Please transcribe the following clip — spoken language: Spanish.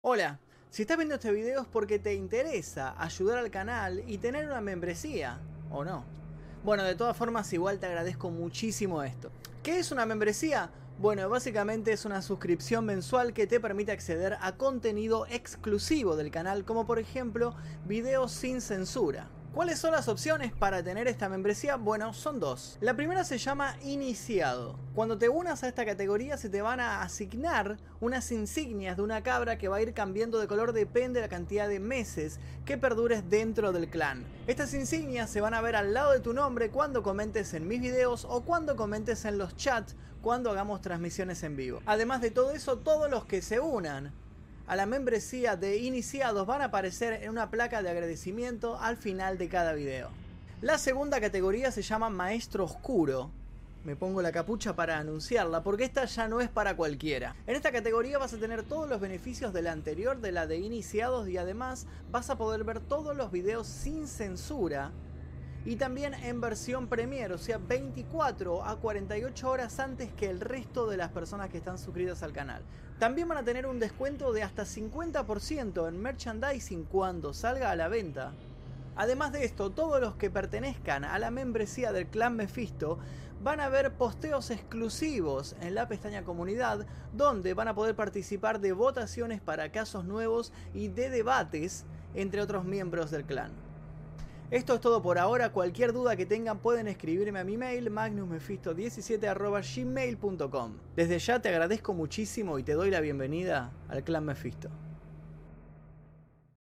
Hola, si estás viendo este video es porque te interesa ayudar al canal y tener una membresía, ¿o no? Bueno, de todas formas igual te agradezco muchísimo esto. ¿Qué es una membresía? Bueno, básicamente es una suscripción mensual que te permite acceder a contenido exclusivo del canal, como por ejemplo videos sin censura. ¿Cuáles son las opciones para tener esta membresía? Bueno, son dos. La primera se llama iniciado. Cuando te unas a esta categoría se te van a asignar unas insignias de una cabra que va a ir cambiando de color depende de la cantidad de meses que perdures dentro del clan. Estas insignias se van a ver al lado de tu nombre cuando comentes en mis videos o cuando comentes en los chats cuando hagamos transmisiones en vivo. Además de todo eso, todos los que se unan a la membresía de iniciados van a aparecer en una placa de agradecimiento al final de cada video. La segunda categoría se llama Maestro Oscuro. Me pongo la capucha para anunciarla porque esta ya no es para cualquiera. En esta categoría vas a tener todos los beneficios de la anterior, de la de iniciados y además vas a poder ver todos los videos sin censura y también en versión Premiere, o sea 24 a 48 horas antes que el resto de las personas que están suscritas al canal. También van a tener un descuento de hasta 50% en merchandising cuando salga a la venta. Además de esto, todos los que pertenezcan a la membresía del clan Mephisto van a ver posteos exclusivos en la pestaña comunidad donde van a poder participar de votaciones para casos nuevos y de debates entre otros miembros del clan. Esto es todo por ahora. Cualquier duda que tengan pueden escribirme a mi mail magnusmefisto17.gmail.com. Desde ya te agradezco muchísimo y te doy la bienvenida al clan Mephisto.